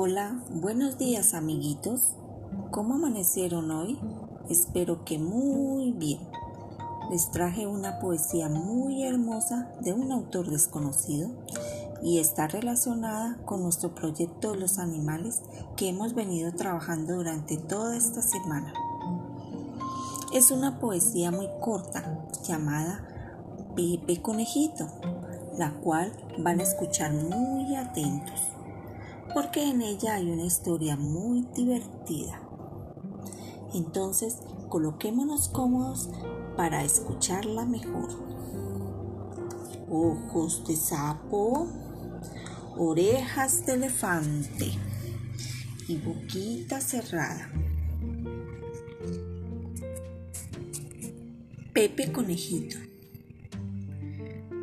Hola, buenos días amiguitos. ¿Cómo amanecieron hoy? Espero que muy bien. Les traje una poesía muy hermosa de un autor desconocido y está relacionada con nuestro proyecto de los animales que hemos venido trabajando durante toda esta semana. Es una poesía muy corta llamada Pepe Conejito, la cual van a escuchar muy atentos porque en ella hay una historia muy divertida. Entonces, coloquémonos cómodos para escucharla mejor. Ojos de sapo, orejas de elefante y boquita cerrada. Pepe Conejito.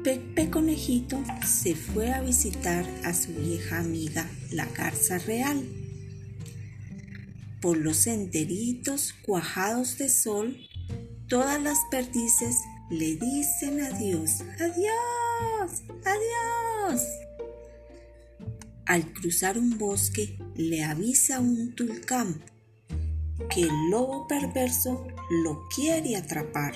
Pepe Conejito se fue a visitar a su vieja amiga la garza real. Por los senderitos cuajados de sol, todas las perdices le dicen adiós, adiós, adiós. Al cruzar un bosque le avisa un tulcán que el lobo perverso lo quiere atrapar.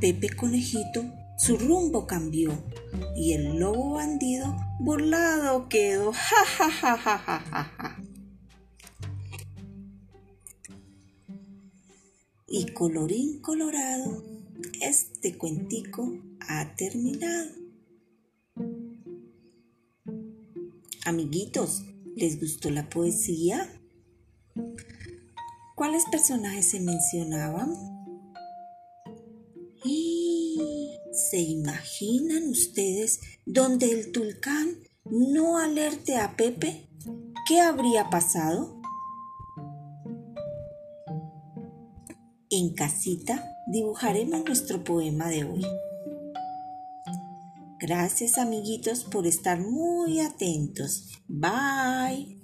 Pepe Conejito su rumbo cambió y el lobo bandido burlado quedó. Ja, ja, ja, ja, ja, ja. Y colorín colorado, este cuentico ha terminado. Amiguitos, ¿les gustó la poesía? ¿Cuáles personajes se mencionaban? ¿Se imaginan ustedes donde el tulcán no alerte a Pepe? ¿Qué habría pasado? En casita dibujaremos nuestro poema de hoy. Gracias amiguitos por estar muy atentos. Bye.